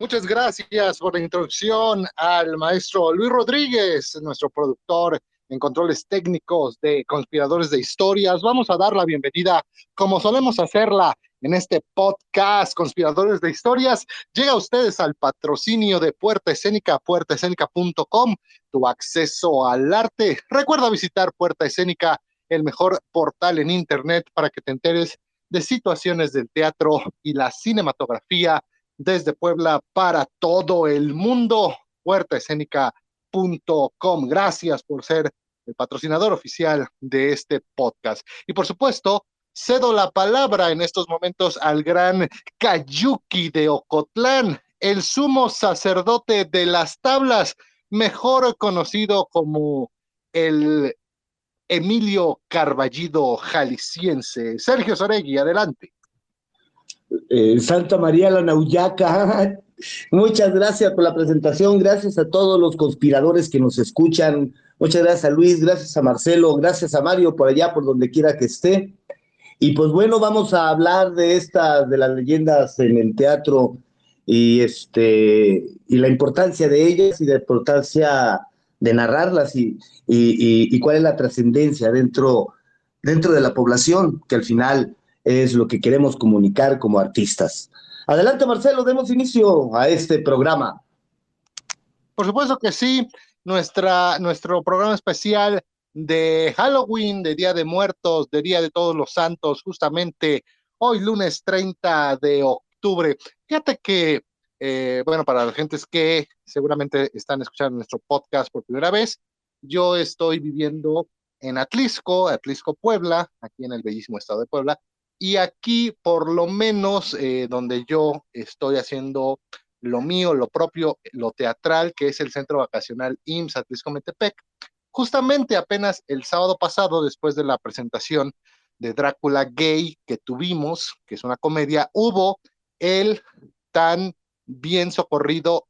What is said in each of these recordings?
Muchas gracias por la introducción al maestro Luis Rodríguez, nuestro productor en controles técnicos de Conspiradores de Historias. Vamos a dar la bienvenida, como solemos hacerla en este podcast Conspiradores de Historias. Llega a ustedes al patrocinio de Puerta Escénica, puertaescénica.com, tu acceso al arte. Recuerda visitar Puerta Escénica, el mejor portal en Internet para que te enteres de situaciones del teatro y la cinematografía desde Puebla para todo el mundo. Puertaescénica.com. Gracias por ser el patrocinador oficial de este podcast. Y por supuesto, cedo la palabra en estos momentos al gran Cayuki de Ocotlán, el sumo sacerdote de las tablas, mejor conocido como el Emilio Carballido jalisciense. Sergio Soregui, adelante. Eh, Santa María la Nauyaca. Muchas gracias por la presentación, gracias a todos los conspiradores que nos escuchan, muchas gracias a Luis, gracias a Marcelo, gracias a Mario por allá, por donde quiera que esté. Y pues bueno, vamos a hablar de estas, de las leyendas en el teatro y este y la importancia de ellas y la importancia de narrarlas y, y, y cuál es la trascendencia dentro, dentro de la población, que al final es lo que queremos comunicar como artistas. Adelante, Marcelo, demos inicio a este programa. Por supuesto que sí, Nuestra, nuestro programa especial de Halloween, de Día de Muertos, de Día de Todos los Santos, justamente hoy lunes 30 de octubre. Fíjate que, eh, bueno, para las gentes que seguramente están escuchando nuestro podcast por primera vez, yo estoy viviendo en Atlisco, Atlisco, Puebla, aquí en el bellísimo estado de Puebla, y aquí, por lo menos, eh, donde yo estoy haciendo lo mío, lo propio, lo teatral, que es el centro vacacional IMSS Atlisco Metepec, justamente apenas el sábado pasado, después de la presentación de Drácula Gay que tuvimos, que es una comedia, hubo el tan bien socorrido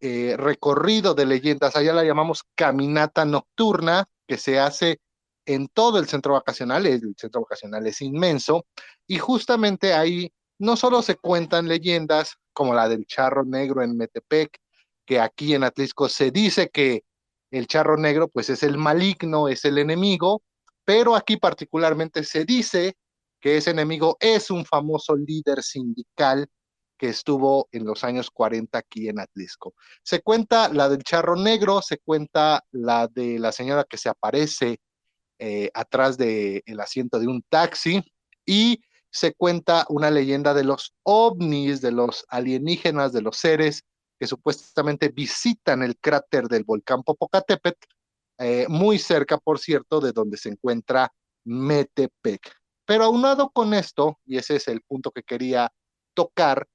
eh, recorrido de leyendas, allá la llamamos caminata nocturna, que se hace en todo el centro vacacional, el centro vacacional es inmenso, y justamente ahí no solo se cuentan leyendas como la del charro negro en Metepec, que aquí en Atlisco se dice que el charro negro pues es el maligno, es el enemigo, pero aquí particularmente se dice que ese enemigo es un famoso líder sindical que estuvo en los años 40 aquí en Atlisco. Se cuenta la del charro negro, se cuenta la de la señora que se aparece eh, atrás del el asiento de un taxi y se cuenta una leyenda de los ovnis, de los alienígenas, de los seres que supuestamente visitan el cráter del volcán Popocatépetl, eh, muy cerca, por cierto, de donde se encuentra Metepec. Pero aunado con esto, y ese es el punto que quería tocar,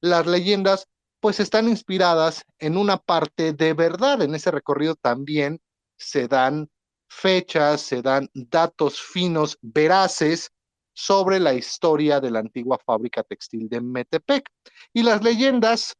las leyendas pues están inspiradas en una parte de verdad. En ese recorrido también se dan fechas, se dan datos finos, veraces sobre la historia de la antigua fábrica textil de Metepec. Y las leyendas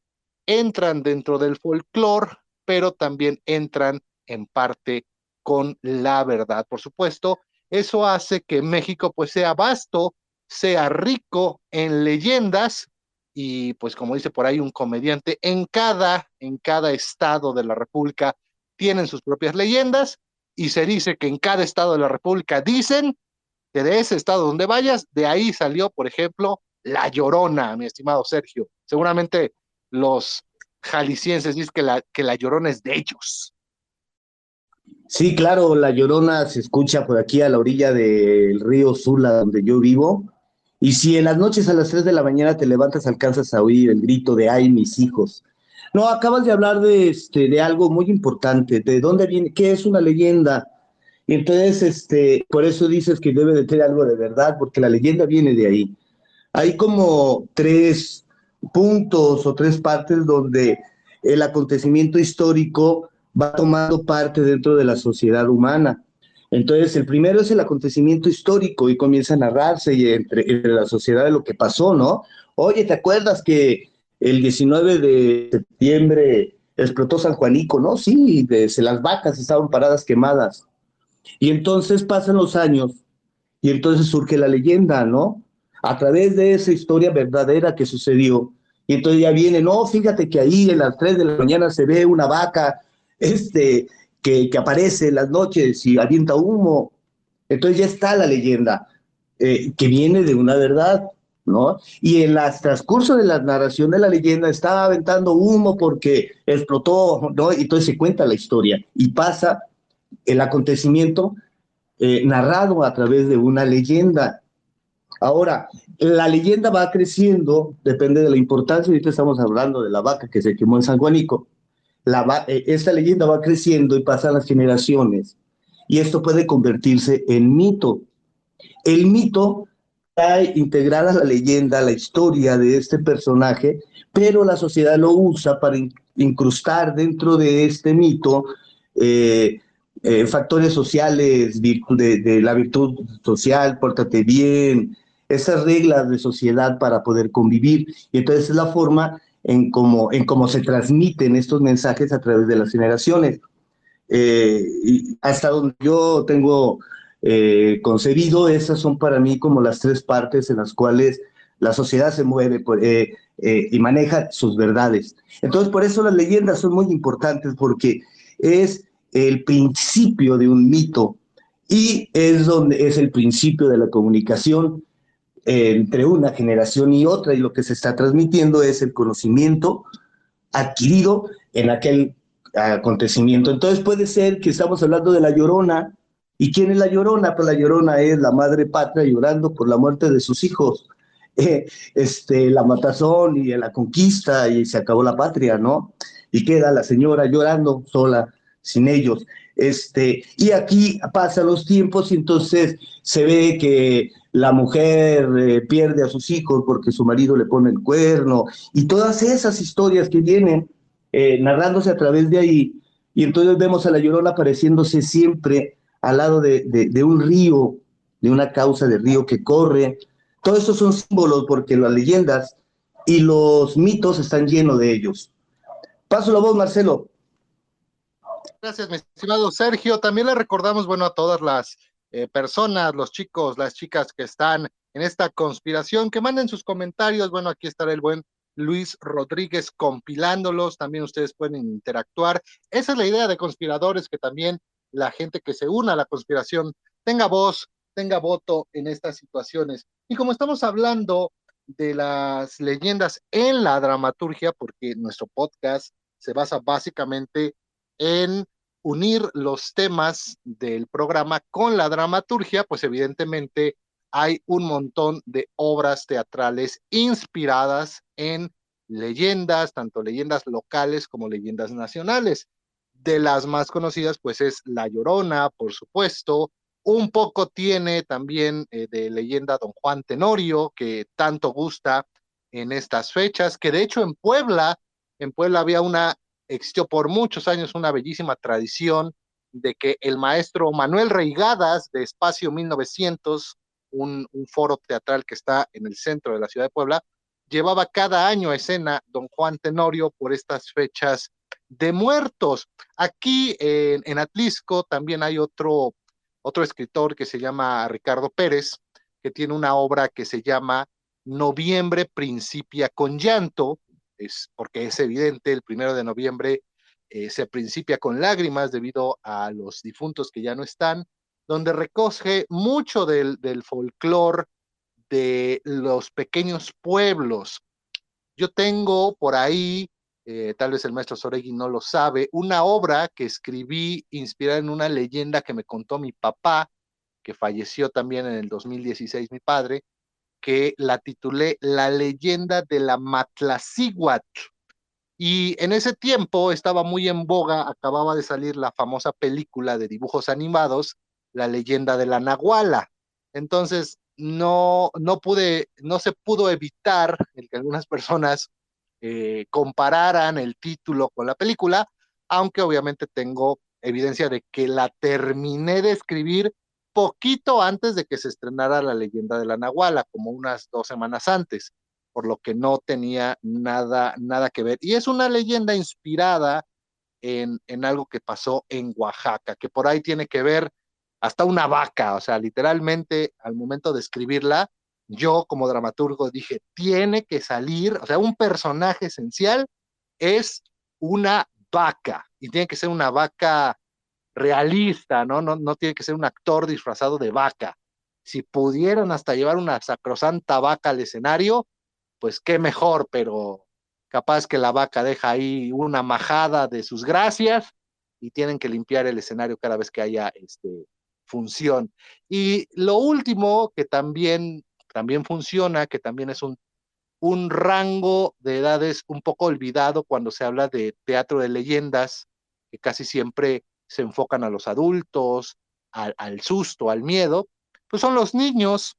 entran dentro del folclore, pero también entran en parte con la verdad. Por supuesto, eso hace que México pues sea vasto, sea rico en leyendas y pues como dice por ahí un comediante, en cada en cada estado de la República tienen sus propias leyendas y se dice que en cada estado de la República dicen que de ese estado donde vayas, de ahí salió, por ejemplo, La Llorona, mi estimado Sergio. Seguramente los jaliscienses dicen que la, Llorona es de ellos. Sí, claro, La Llorona se escucha por aquí a la orilla del río Sula, donde yo vivo. Y si en las noches a las 3 de la mañana te levantas, alcanzas a oír el grito de ¡ay, mis hijos! No, acabas de hablar de, este, de algo muy importante, de dónde viene, qué es una leyenda. Y entonces, este, por eso dices que debe de tener algo de verdad, porque la leyenda viene de ahí. Hay como tres puntos o tres partes donde el acontecimiento histórico va tomando parte dentro de la sociedad humana. Entonces, el primero es el acontecimiento histórico y comienza a narrarse entre, entre la sociedad de lo que pasó, ¿no? Oye, ¿te acuerdas que el 19 de septiembre explotó San Juanico, ¿no? Sí, desde las vacas estaban paradas quemadas. Y entonces pasan los años y entonces surge la leyenda, ¿no? A través de esa historia verdadera que sucedió, y entonces ya viene, no, fíjate que ahí en las 3 de la mañana se ve una vaca este, que, que aparece en las noches y avienta humo. Entonces ya está la leyenda, eh, que viene de una verdad, ¿no? Y en el transcurso de la narración de la leyenda está aventando humo porque explotó, ¿no? Y entonces se cuenta la historia y pasa el acontecimiento eh, narrado a través de una leyenda. Ahora, la leyenda va creciendo, depende de la importancia, ahorita estamos hablando de la vaca que se quemó en San Juanico, la, eh, esta leyenda va creciendo y pasan las generaciones, y esto puede convertirse en mito. El mito trae integrada la leyenda, la historia de este personaje, pero la sociedad lo usa para incrustar dentro de este mito eh, eh, factores sociales, de, de, la virtud social, pórtate bien, esas reglas de sociedad para poder convivir. Y entonces es la forma en cómo, en cómo se transmiten estos mensajes a través de las generaciones. Eh, hasta donde yo tengo eh, concebido, esas son para mí como las tres partes en las cuales la sociedad se mueve eh, y maneja sus verdades. Entonces, por eso las leyendas son muy importantes porque es el principio de un mito y es donde es el principio de la comunicación entre una generación y otra y lo que se está transmitiendo es el conocimiento adquirido en aquel acontecimiento. Entonces puede ser que estamos hablando de la llorona. ¿Y quién es la llorona? Pues la llorona es la madre patria llorando por la muerte de sus hijos. Eh, este, la matazón y la conquista y se acabó la patria, ¿no? Y queda la señora llorando sola, sin ellos. Este, y aquí pasan los tiempos y entonces se ve que la mujer eh, pierde a sus hijos porque su marido le pone el cuerno, y todas esas historias que vienen eh, narrándose a través de ahí, y entonces vemos a la llorona apareciéndose siempre al lado de, de, un río, de una causa de río que corre. Todos estos son símbolos porque las leyendas y los mitos están llenos de ellos. Paso la voz, Marcelo. Gracias, mi estimado Sergio. También le recordamos, bueno, a todas las eh, personas, los chicos, las chicas que están en esta conspiración, que manden sus comentarios. Bueno, aquí estará el buen Luis Rodríguez compilándolos. También ustedes pueden interactuar. Esa es la idea de conspiradores, que también la gente que se una a la conspiración tenga voz, tenga voto en estas situaciones. Y como estamos hablando de las leyendas en la dramaturgia, porque nuestro podcast se basa básicamente en unir los temas del programa con la dramaturgia, pues evidentemente hay un montón de obras teatrales inspiradas en leyendas, tanto leyendas locales como leyendas nacionales. De las más conocidas, pues es La Llorona, por supuesto. Un poco tiene también eh, de leyenda Don Juan Tenorio, que tanto gusta en estas fechas, que de hecho en Puebla, en Puebla había una existió por muchos años una bellísima tradición de que el maestro Manuel Reigadas de Espacio 1900, un, foro teatral que está en el centro de la ciudad de Puebla, llevaba cada año a escena don Juan Tenorio por estas fechas de muertos. Aquí en, en Atlisco también hay otro, otro escritor que se llama Ricardo Pérez, que tiene una obra que se llama Noviembre principia con llanto, es porque es evidente, el primero de noviembre eh, se principia con lágrimas debido a los difuntos que ya no están, donde recoge mucho del, del folclore de los pequeños pueblos. Yo tengo por ahí, eh, tal vez el maestro Soregui no lo sabe, una obra que escribí inspirada en una leyenda que me contó mi papá, que falleció también en el 2016 mi padre, que la titulé La leyenda de la Matlacíhuatl. Y en ese tiempo estaba muy en boga, acababa de salir la famosa película de dibujos animados, La leyenda de la Nahuala. Entonces, no, no pude, no se pudo evitar que algunas personas eh, compararan el título con la película, aunque obviamente tengo evidencia de que la terminé de escribir poquito antes de que se estrenara la leyenda de la Nahuala, como unas dos semanas antes, por lo que no tenía nada, nada que ver. Y es una leyenda inspirada en, en algo que pasó en Oaxaca, que por ahí tiene que ver hasta una vaca, o sea, literalmente al momento de escribirla, yo como dramaturgo dije, tiene que salir, o sea, un personaje esencial es una vaca y tiene que ser una vaca realista, ¿no? No, no tiene que ser un actor disfrazado de vaca. Si pudieran hasta llevar una sacrosanta vaca al escenario, pues qué mejor, pero capaz que la vaca deja ahí una majada de sus gracias y tienen que limpiar el escenario cada vez que haya este, función. Y lo último que también, también funciona, que también es un, un rango de edades un poco olvidado cuando se habla de teatro de leyendas, que casi siempre se enfocan a los adultos, al, susto, al miedo, pues son los niños.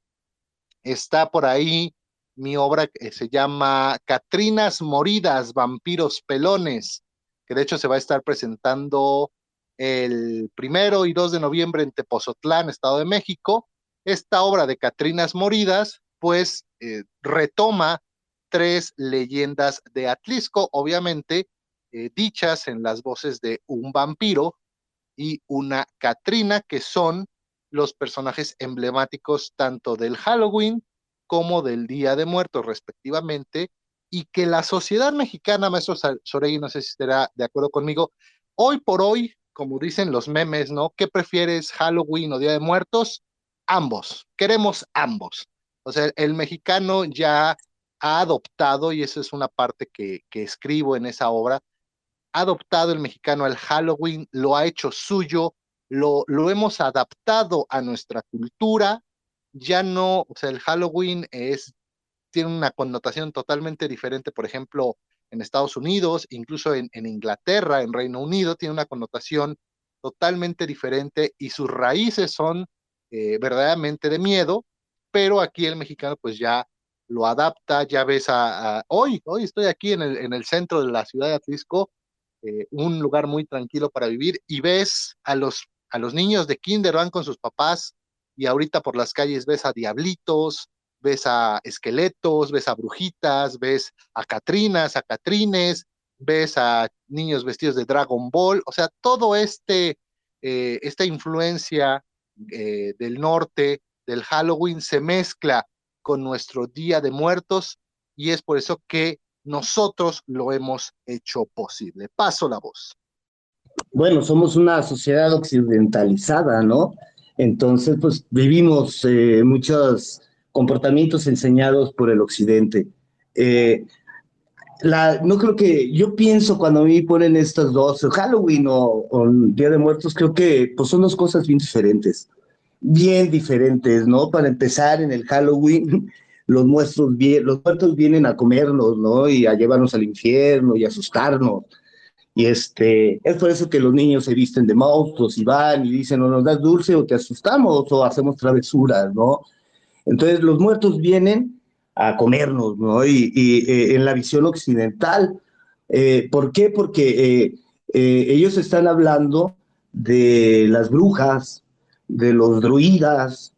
Está por ahí mi obra que se llama Catrinas Moridas, Vampiros Pelones, que de hecho se va a estar presentando el primero y 2 de noviembre en Tepozotlán, Estado de México. Esta obra de Catrinas Moridas, pues eh, retoma tres leyendas de Atlisco, obviamente eh, dichas en las voces de un vampiro y una Catrina, que son los personajes emblemáticos tanto del Halloween como del Día de Muertos, respectivamente, y que la sociedad mexicana, maestro Sorey, no sé si estará de acuerdo conmigo, hoy por hoy, como dicen los memes, ¿no? ¿Qué prefieres, Halloween o Día de Muertos? Ambos, queremos ambos. O sea, el mexicano ya ha adoptado, y eso es una parte que, que escribo en esa obra, ha adoptado el mexicano al Halloween, lo ha hecho suyo, lo, lo hemos adaptado a nuestra cultura, ya no, o sea, el Halloween es, tiene una connotación totalmente diferente, por ejemplo, en Estados Unidos, incluso en, Inglaterra, en Reino Unido, tiene una connotación totalmente diferente y sus raíces son eh, verdaderamente de miedo, pero aquí el mexicano pues ya lo adapta, ya ves a, hoy, hoy estoy aquí en el, en el centro de la ciudad de Atlisco, eh, un lugar muy tranquilo para vivir y ves a los, a los niños de kinder van con sus papás y ahorita por las calles ves a diablitos, ves a esqueletos, ves a brujitas, ves a catrinas, a catrines, ves a niños vestidos de Dragon Ball, o sea, todo este, eh, esta influencia eh, del norte, del Halloween, se mezcla con nuestro Día de Muertos y es por eso que nosotros lo hemos hecho posible. Paso la voz. Bueno, somos una sociedad occidentalizada, ¿no? Entonces, pues vivimos eh, muchos comportamientos enseñados por el occidente. Eh, no creo que, yo pienso cuando a mí ponen estas dos, Halloween o, Día de Muertos, creo que pues son dos cosas bien diferentes, bien diferentes, ¿no? Para empezar, en el Halloween, los muertos vienen a comernos, ¿no? Y a llevarnos al infierno y a asustarnos. Y este, es por eso que los niños se visten de monstruos y van y dicen, o nos das dulce o te asustamos o hacemos travesuras, ¿no? Entonces los muertos vienen a comernos, ¿no? Y, eh, en la visión occidental, eh, ¿por qué? Porque eh, ellos están hablando de las brujas, de los druidas,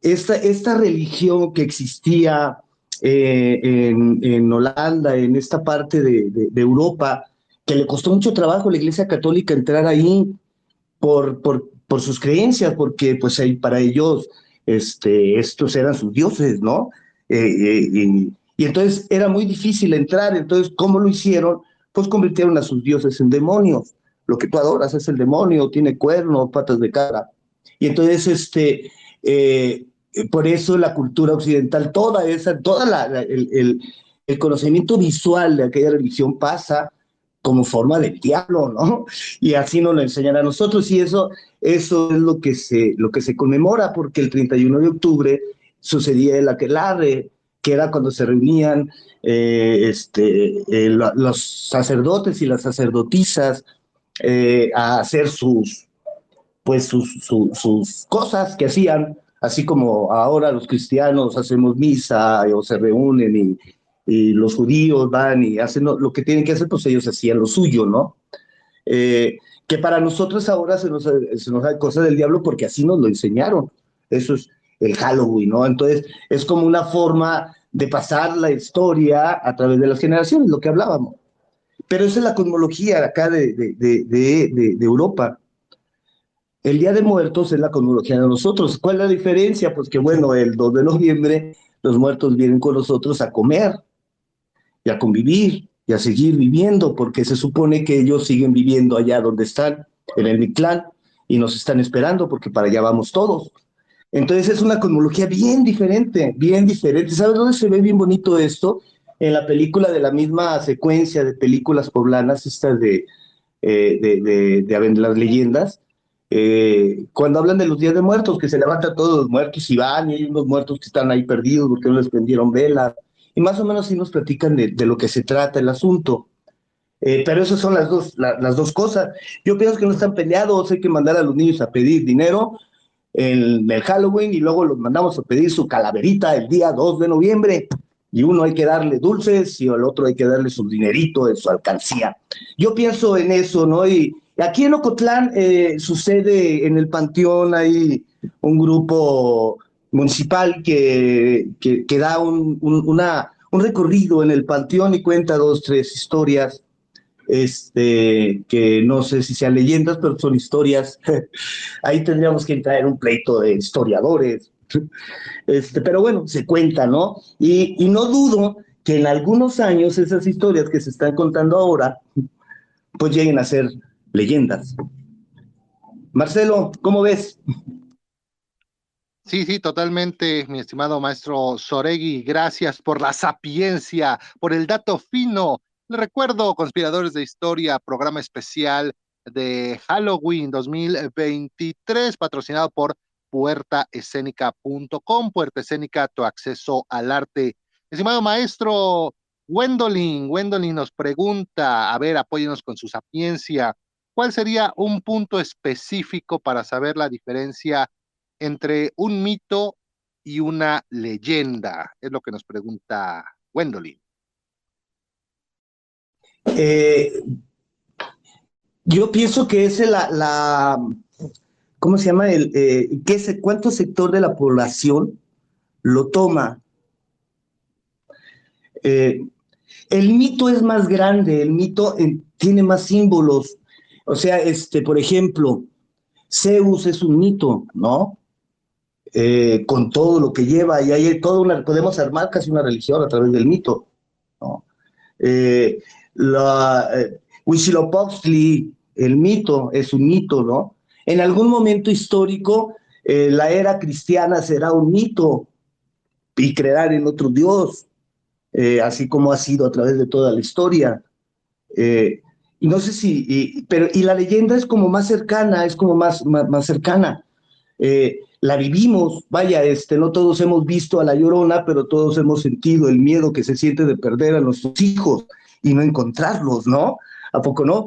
esta, esta religión que existía en, en, Holanda, en esta parte de, de Europa, que le costó mucho trabajo a la Iglesia Católica entrar ahí por, por, por sus creencias, porque pues para ellos este, estos eran sus dioses, ¿no? Eh, eh, y, y, entonces era muy difícil entrar, entonces ¿cómo lo hicieron? Pues convirtieron a sus dioses en demonios. Lo que tú adoras es el demonio, tiene cuernos, patas de cara. Y entonces, este, eh, por eso la cultura occidental, toda esa, toda la, el, el, el conocimiento visual de aquella religión pasa como forma del diablo, ¿no? Y así nos lo enseñan a nosotros y eso, eso es lo que, se, lo que se conmemora porque el 31 de octubre sucedía el aquelarre, que era cuando se reunían eh, este, eh, los sacerdotes y las sacerdotisas eh, a hacer sus, pues sus, cosas que hacían, así como ahora los cristianos hacemos misa o se reúnen y, y los judíos van y hacen lo, que tienen que hacer, pues ellos hacían lo suyo, ¿no? Que para nosotros ahora se nos, se nos da cosa del diablo porque así nos lo enseñaron. Eso es el Halloween, ¿no? Entonces es como una forma de pasar la historia a través de las generaciones, lo que hablábamos. Pero esa es la cosmología acá de, de, de, Europa. El Día de Muertos es la cosmología de nosotros. ¿Cuál es la diferencia? Pues que, bueno, el 2 de noviembre los muertos vienen con nosotros a comer y a convivir y a seguir viviendo, porque se supone que ellos siguen viviendo allá donde están, en el Mictlán, y nos están esperando porque para allá vamos todos. Entonces es una cosmología bien diferente, bien diferente. ¿Sabes dónde se ve bien bonito esto? En la película de la misma secuencia de películas poblanas, estas de, eh, de, las leyendas, eh, cuando hablan de los días de muertos, que se levantan todos los muertos y van, y hay unos muertos que están ahí perdidos porque no les prendieron vela, y más o menos sí nos platican de, lo que se trata el asunto. Eh, pero esas son las dos, las dos cosas. Yo pienso que no están peleados, hay que mandar a los niños a pedir dinero en el Halloween y luego los mandamos a pedir su calaverita el día 2 de noviembre. Y uno hay que darle dulces y al otro hay que darle su dinerito de su alcancía. Yo pienso en eso, ¿no? Y aquí en Ocotlán eh, sucede en el Panteón, hay un grupo municipal que, que, da un, un recorrido en el panteón y cuenta dos, tres historias, este, que no sé si sean leyendas, pero son historias. Ahí tendríamos que entrar en un pleito de historiadores. Este, pero bueno, se cuenta, ¿no? Y, y no dudo que en algunos años esas historias que se están contando ahora, pues lleguen a ser leyendas. Marcelo, ¿cómo ves? Sí, sí, totalmente, mi estimado maestro Soregui. Gracias por la sapiencia, por el dato fino. Le recuerdo, Conspiradores de Historia, programa especial de Halloween 2023, patrocinado por puertaescénica.com. Puerta Escénica, tu acceso al arte. Estimado maestro Gwendolyn, Gwendolyn nos pregunta, a ver, apóyenos con su sapiencia. ¿Cuál sería un punto específico para saber la diferencia entre un mito y una leyenda? Es lo que nos pregunta Wendolin. Eh, yo pienso que es la, la ¿cómo se llama? El, eh, ¿qué, ¿Cuánto sector de la población lo toma? Eh, el mito es más grande, el mito tiene más símbolos. O sea, este, por ejemplo, Zeus es un mito, ¿no? Con todo lo que lleva, y hay toda una, podemos armar casi una religión a través del mito. ¿no? La, eh, el mito es un mito, ¿no? En algún momento histórico, eh, la era cristiana será un mito y crear en otro Dios, así como ha sido a través de toda la historia. y no sé si, pero, y la leyenda es como más cercana, es como más, más, más cercana la vivimos, vaya, este, no todos hemos visto a la llorona, pero todos hemos sentido el miedo que se siente de perder a nuestros hijos y no encontrarlos, ¿no? ¿A poco no?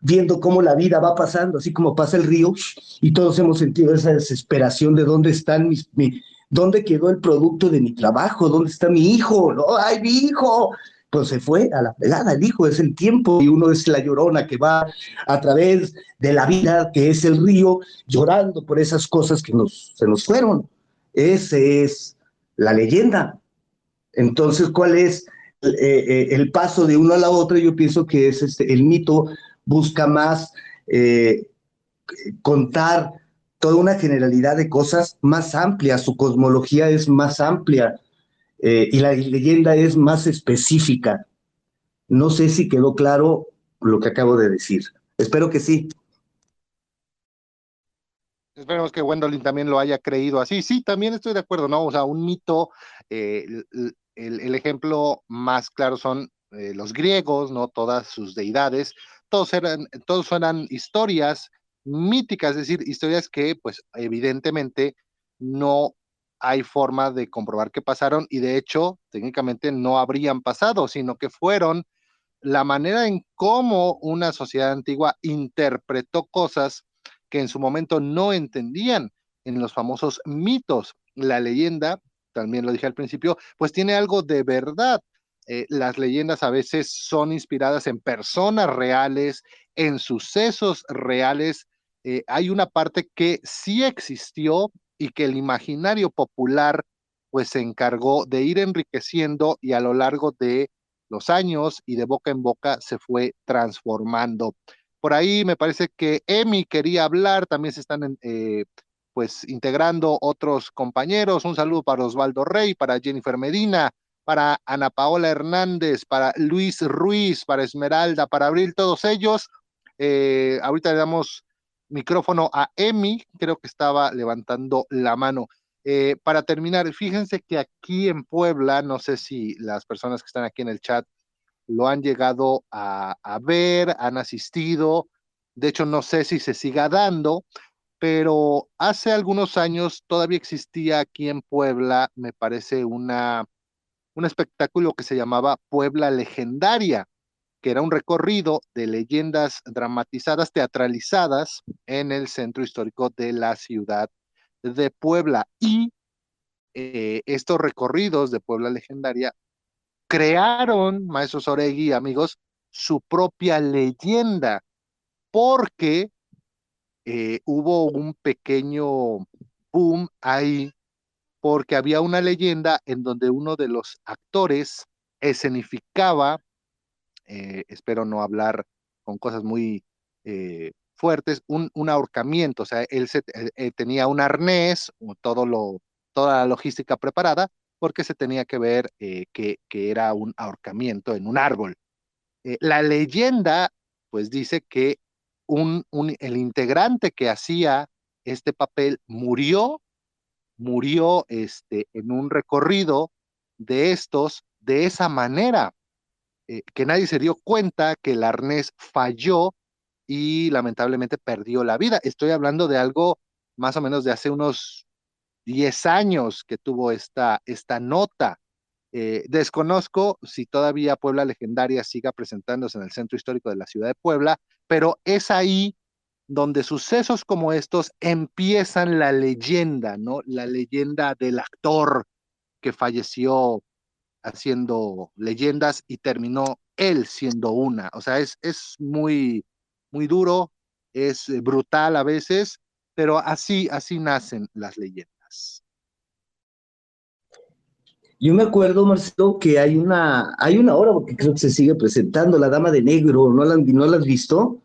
Viendo cómo la vida va pasando, así como pasa el río, y todos hemos sentido esa desesperación de dónde están mis, mi, dónde quedó el producto de mi trabajo, dónde está mi hijo, no, ay, mi hijo, pues se fue a la pegada, el hijo es el tiempo y uno es la llorona que va a través de la vida, que es el río, llorando por esas cosas que nos, se nos fueron. Ese es la leyenda. Entonces, ¿cuál es eh, eh, paso de uno a la otra? Yo pienso que es este, el mito busca más eh, contar toda una generalidad de cosas más amplias, su cosmología es más amplia y la leyenda es más específica. No sé si quedó claro lo que acabo de decir. Espero que sí. Esperemos que Wendolin también lo haya creído así. Sí, también estoy de acuerdo, ¿no? O sea, un mito, el, ejemplo más claro son eh, los griegos, ¿no? Todas sus deidades, todos eran, todos eran historias míticas, es decir, historias que, pues, evidentemente no hay forma de comprobar que pasaron y de hecho técnicamente no habrían pasado, sino que fueron la manera en cómo una sociedad antigua interpretó cosas que en su momento no entendían en los famosos mitos. La leyenda, también lo dije al principio, pues tiene algo de verdad. Eh, las leyendas a veces son inspiradas en personas reales, en sucesos reales. Eh, hay una parte que sí existió y que el imaginario popular pues se encargó de ir enriqueciendo y a lo largo de los años y de boca en boca se fue transformando. Por ahí me parece que Emi quería hablar, también se están eh, pues integrando otros compañeros. Un saludo para Osvaldo Rey, para Jennifer Medina, para Ana Paola Hernández, para Luis Ruiz, para Esmeralda, para Abril, todos ellos. Eh, ahorita le damos micrófono a Emi, creo que estaba levantando la mano. Eh, para terminar, fíjense que aquí en Puebla, no sé si las personas que están aquí en el chat lo han llegado a, a ver, han asistido. De hecho, no sé si se siga dando, pero hace algunos años todavía existía aquí en Puebla, me parece, un espectáculo que se llamaba Puebla Legendaria, que era un recorrido de leyendas dramatizadas, teatralizadas en el centro histórico de la ciudad de Puebla. Y eh, estos recorridos de Puebla Legendaria crearon, maestros Oregui, amigos, su propia leyenda, porque eh, hubo un pequeño boom ahí porque había una leyenda en donde uno de los actores escenificaba, eh, espero no hablar con cosas muy eh, fuertes, un, ahorcamiento, o sea, él tenía un arnés, todo lo, toda la logística preparada, porque se tenía que ver que, que, era un ahorcamiento en un árbol. la leyenda, pues dice que un, el integrante que hacía este papel murió, murió este, en un recorrido de estos de esa manera, eh, que nadie se dio cuenta que el arnés falló y lamentablemente perdió la vida. Estoy hablando de algo más o menos de hace unos 10 años que tuvo esta, esta nota. Eh, desconozco si todavía Puebla Legendaria siga presentándose en el centro histórico de la ciudad de Puebla, pero es ahí donde sucesos como estos empiezan la leyenda, ¿no? La leyenda del actor que falleció haciendo leyendas y terminó él siendo una. O sea, es, es muy, muy duro, es brutal a veces, pero así, así nacen las leyendas. Yo me acuerdo, Marcelo, que hay una, hay una obra, porque creo que se sigue presentando, La Dama de Negro, ¿no la, no la has visto?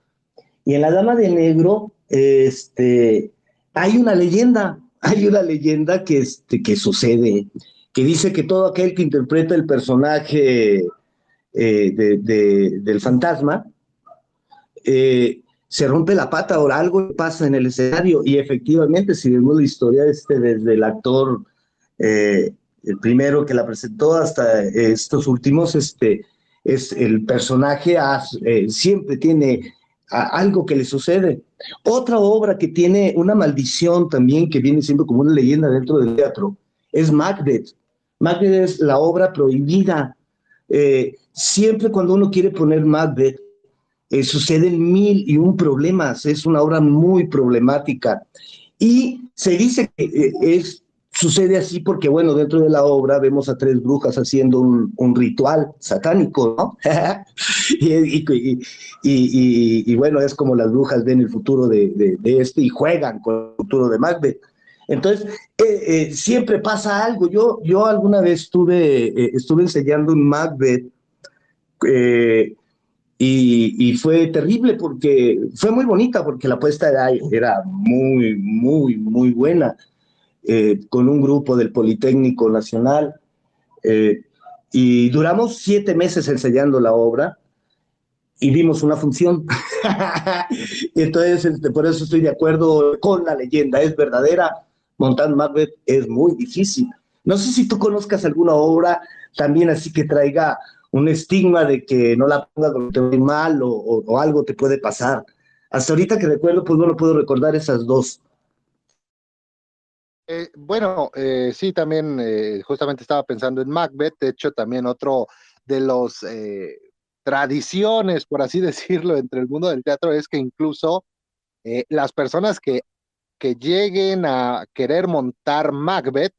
Y en La Dama de Negro, este, hay una leyenda, hay una leyenda que, este, que sucede, que dice que todo aquel que interpreta el personaje eh, de, del fantasma, eh, se rompe la pata o algo pasa en el escenario. Y efectivamente, si vemos la historia este, desde el actor eh, el primero que la presentó hasta estos últimos, este, es el personaje eh, siempre tiene algo que le sucede. Otra obra que tiene una maldición también, que viene siendo como una leyenda dentro del teatro, es Macbeth. Macbeth es la obra prohibida. Eh, siempre cuando uno quiere poner Macbeth, eh, suceden mil y un problemas. Es una obra muy problemática. Y se dice que es Sucede así porque, bueno, dentro de la obra vemos a tres brujas haciendo un, ritual satánico, ¿no? y, bueno, es como las brujas ven el futuro de, este y juegan con el futuro de Macbeth. Entonces, eh, eh, siempre pasa algo. Yo, yo alguna vez estuve, eh, estuve enseñando un Macbeth y, fue terrible porque fue muy bonita porque la puesta era, era muy, muy, muy buena. Eh, con un grupo del Politécnico Nacional eh, y duramos siete meses enseñando la obra y vimos una función. Entonces, este, por eso estoy de acuerdo con la leyenda, es verdadera. Montar Macbeth es muy difícil. No sé si tú conozcas alguna obra también así que traiga un estigma de que no la pongas porque te mal o, o, algo te puede pasar. Hasta ahorita que recuerdo, pues no lo puedo recordar esas dos. Eh, bueno, eh, sí, también eh, justamente estaba pensando en Macbeth, de hecho también otro de los tradiciones, por así decirlo, entre el mundo del teatro es que incluso las personas que, que lleguen a querer montar Macbeth,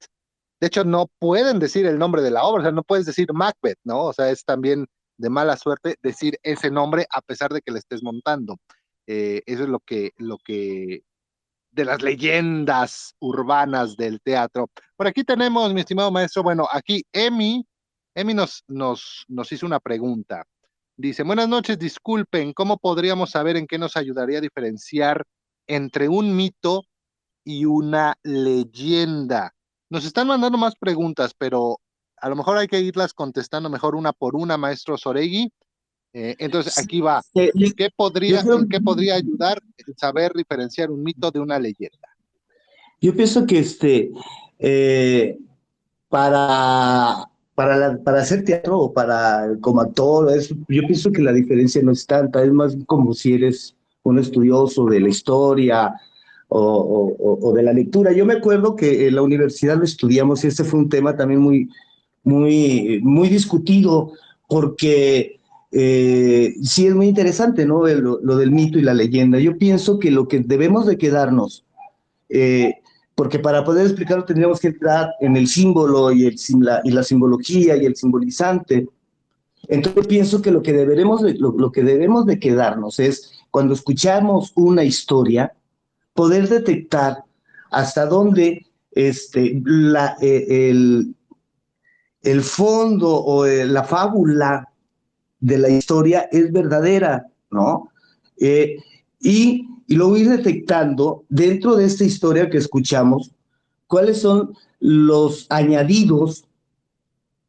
de hecho no pueden decir el nombre de la obra, o sea, no puedes decir Macbeth, ¿no? O sea, es también de mala suerte decir ese nombre a pesar de que le estés montando. eso es lo que, lo que de las leyendas urbanas del teatro. Por aquí tenemos, mi estimado maestro, bueno, aquí Emi, Emi nos, nos, nos hizo una pregunta. Dice, buenas noches, disculpen, ¿cómo podríamos saber en qué nos ayudaría a diferenciar entre un mito y una leyenda. Nos están mandando más preguntas, pero a lo mejor hay que irlas contestando mejor una por una, maestro Soregui. Eh, entonces, aquí va. ¿Qué podría, ¿Qué podría ayudar saber diferenciar un mito de una leyenda? Yo pienso que este, eh, para, para, para hacer teatro o para como actor, yo pienso que la diferencia no es tanta, es más como si eres un estudioso de la historia o, o, de la lectura. Yo me acuerdo que en la universidad lo estudiamos y este fue un tema también muy, muy, muy discutido porque eh, sí es muy interesante, ¿no? Lo, del mito y la leyenda. Yo pienso que lo que debemos de quedarnos, eh, porque para poder explicarlo tendríamos que entrar en el símbolo y, el, la, y la simbología y el simbolizante. Entonces pienso que lo que, deberemos lo que debemos de quedarnos es, cuando escuchamos una historia, poder detectar hasta dónde este, la, eh, el, el, fondo o la fábula de la historia es verdadera, ¿no? Eh, y, y luego ir detectando dentro de esta historia que escuchamos cuáles son los añadidos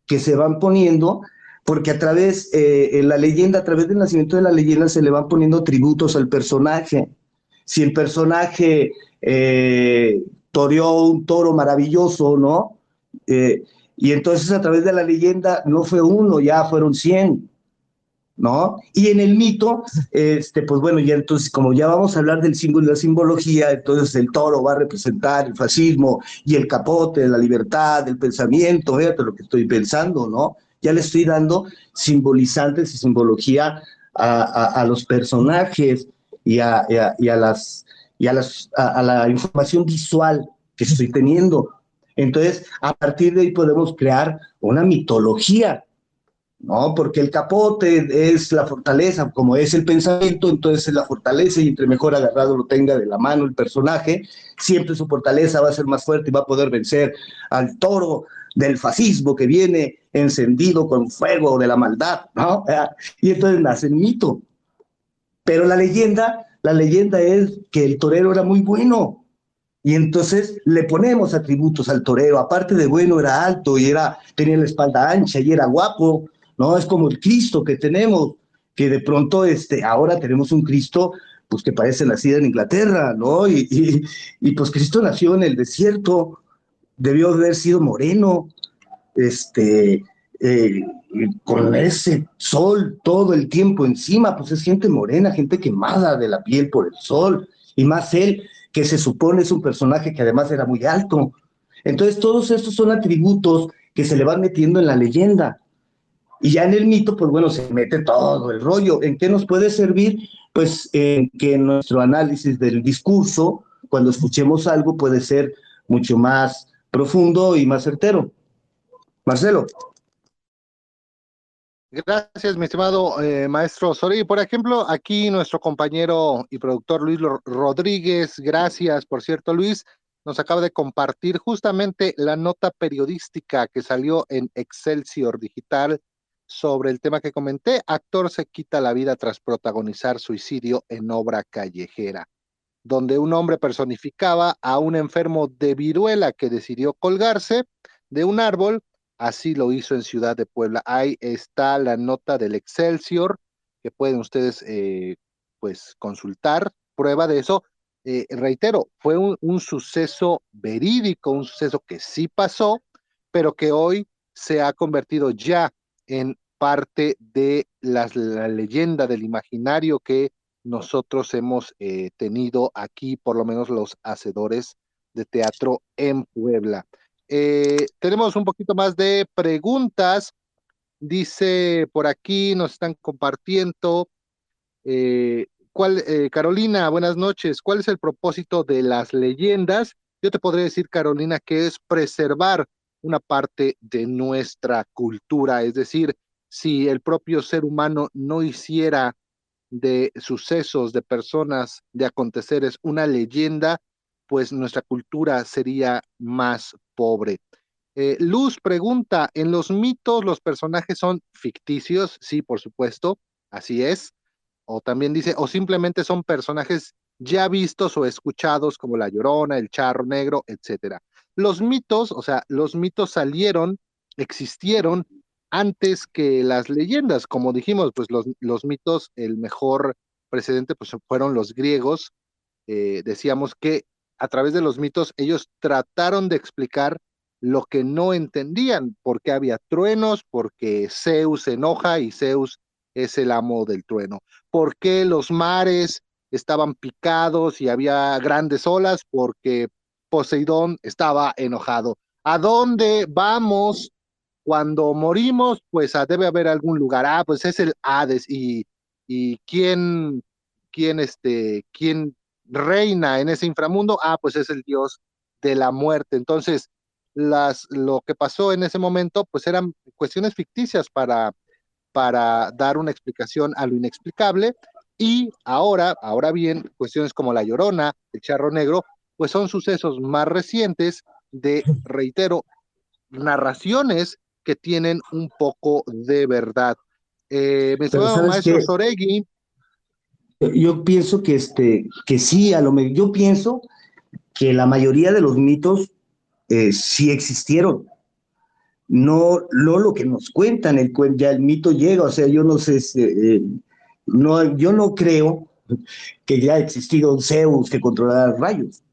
que se van poniendo, porque a través, en la leyenda, a través del nacimiento de la leyenda se le van poniendo tributos al personaje, si el personaje eh, toreó un toro maravilloso, ¿no? Eh, y entonces a través de la leyenda no fue uno, ya fueron cien, ¿no? Y en el mito, este, pues bueno, ya entonces, como ya vamos a hablar del símbolo y la simbología, entonces el toro va a representar el fascismo y el capote, la libertad, el pensamiento, fíjate lo que estoy pensando, ¿no? Ya le estoy dando simbolizantes y simbología a los personajes y a, las, y a, las, a, la información visual que estoy teniendo. Entonces, a partir de ahí podemos crear una mitología, ¿no? Porque el capote es la fortaleza, como es el pensamiento, entonces es la fortaleza y entre mejor agarrado lo tenga de la mano el personaje, siempre su fortaleza va a ser más fuerte y va a poder vencer al toro del fascismo que viene encendido con fuego de la maldad, ¿no? Y entonces nace el mito. Pero la leyenda, la leyenda es que el torero era muy bueno. Y entonces le ponemos atributos al torero. Aparte de bueno, era alto y era, tenía la espalda ancha y era guapo. No es como el Cristo que tenemos, que de pronto este, ahora tenemos un Cristo pues que parece nacido en Inglaterra, ¿no? Y, y, pues Cristo nació en el desierto, debió haber sido moreno, este, eh, con ese sol todo el tiempo encima, pues es gente morena, gente quemada de la piel por el sol, y más él, que se supone es un personaje que además era muy alto. Entonces todos estos son atributos que se le van metiendo en la leyenda. Y ya en el mito, pues bueno, se mete todo el rollo. ¿En qué nos puede servir? Pues en que nuestro análisis del discurso, cuando escuchemos algo, puede ser mucho más profundo y más certero. Marcelo. Gracias, mi estimado eh, maestro Sori. Por ejemplo, aquí nuestro compañero y productor Luis Rodríguez, gracias, por cierto, Luis, nos acaba de compartir justamente la nota periodística que salió en Excelsior Digital sobre el tema que comenté. Actor se quita la vida tras protagonizar suicidio en obra callejera, donde un hombre personificaba a un enfermo de viruela que decidió colgarse de un árbol Así lo hizo en Ciudad de Puebla. Ahí está la nota del Excelsior que pueden ustedes eh, pues consultar. Prueba de eso. Eh, reitero, fue un, suceso verídico, un suceso que sí pasó, pero que hoy se ha convertido ya en parte de la leyenda del imaginario que nosotros hemos eh, tenido aquí, por lo menos los hacedores de teatro en Puebla. Eh, tenemos un poquito más de preguntas. Dice por aquí, nos están compartiendo. Eh, ¿cuál, eh, Carolina, buenas noches. ¿Cuál es el propósito de las leyendas? Yo te podría decir, Carolina, que es preservar una parte de nuestra cultura. Es decir, si el propio ser humano no hiciera de sucesos, de personas, de aconteceres una leyenda, pues nuestra cultura sería más pobre. Eh, Luz pregunta, ¿en los mitos los personajes son ficticios? Sí, por supuesto, así es. O también dice, o simplemente son personajes ya vistos o escuchados como la Llorona, el Charro Negro, etcétera. Los mitos, o sea, los mitos salieron, existieron antes que las leyendas, como dijimos, pues los, mitos, el mejor precedente pues fueron los griegos, eh, decíamos que a través de los mitos ellos trataron de explicar lo que no entendían, por qué había truenos, porque Zeus enoja y Zeus es el amo del trueno, por qué los mares estaban picados y había grandes olas, porque Poseidón estaba enojado. ¿A dónde vamos cuando morimos? Pues ah, debe haber algún lugar. Ah, pues es el Hades. ¿Y, y quién, quién, este, quién reina en ese inframundo? Ah, pues es el dios de la muerte. Entonces, las, lo que pasó en ese momento, pues eran cuestiones ficticias para, para dar una explicación a lo inexplicable. Y ahora, ahora bien, cuestiones como la llorona, el charro negro, pues son sucesos más recientes de, reitero, narraciones que tienen un poco de verdad. Eh, me maestro Soregui. Yo pienso que este, que sí, a lo mejor, yo pienso que la mayoría de los mitos eh, sí existieron. No, no lo que nos cuentan, el, ya el mito llega, o sea, yo no sé, eh, no, yo no creo que ya ha existido un Zeus que controlara rayos.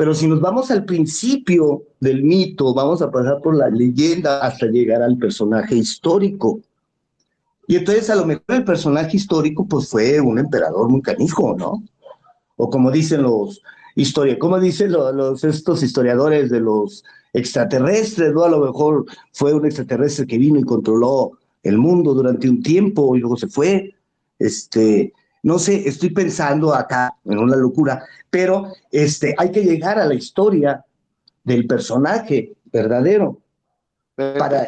Pero si nos vamos al principio del mito, vamos a pasar por la leyenda hasta llegar al personaje histórico. Y entonces a lo mejor el personaje histórico pues fue un emperador muy canijo, ¿no? O como dicen los, historia, como dicen los, estos historiadores de los extraterrestres, ¿no? A lo mejor fue un extraterrestre que vino y controló el mundo durante un tiempo y luego se fue. Este, no sé, estoy pensando acá en una locura, pero este, hay que llegar a la historia del personaje verdadero. Para,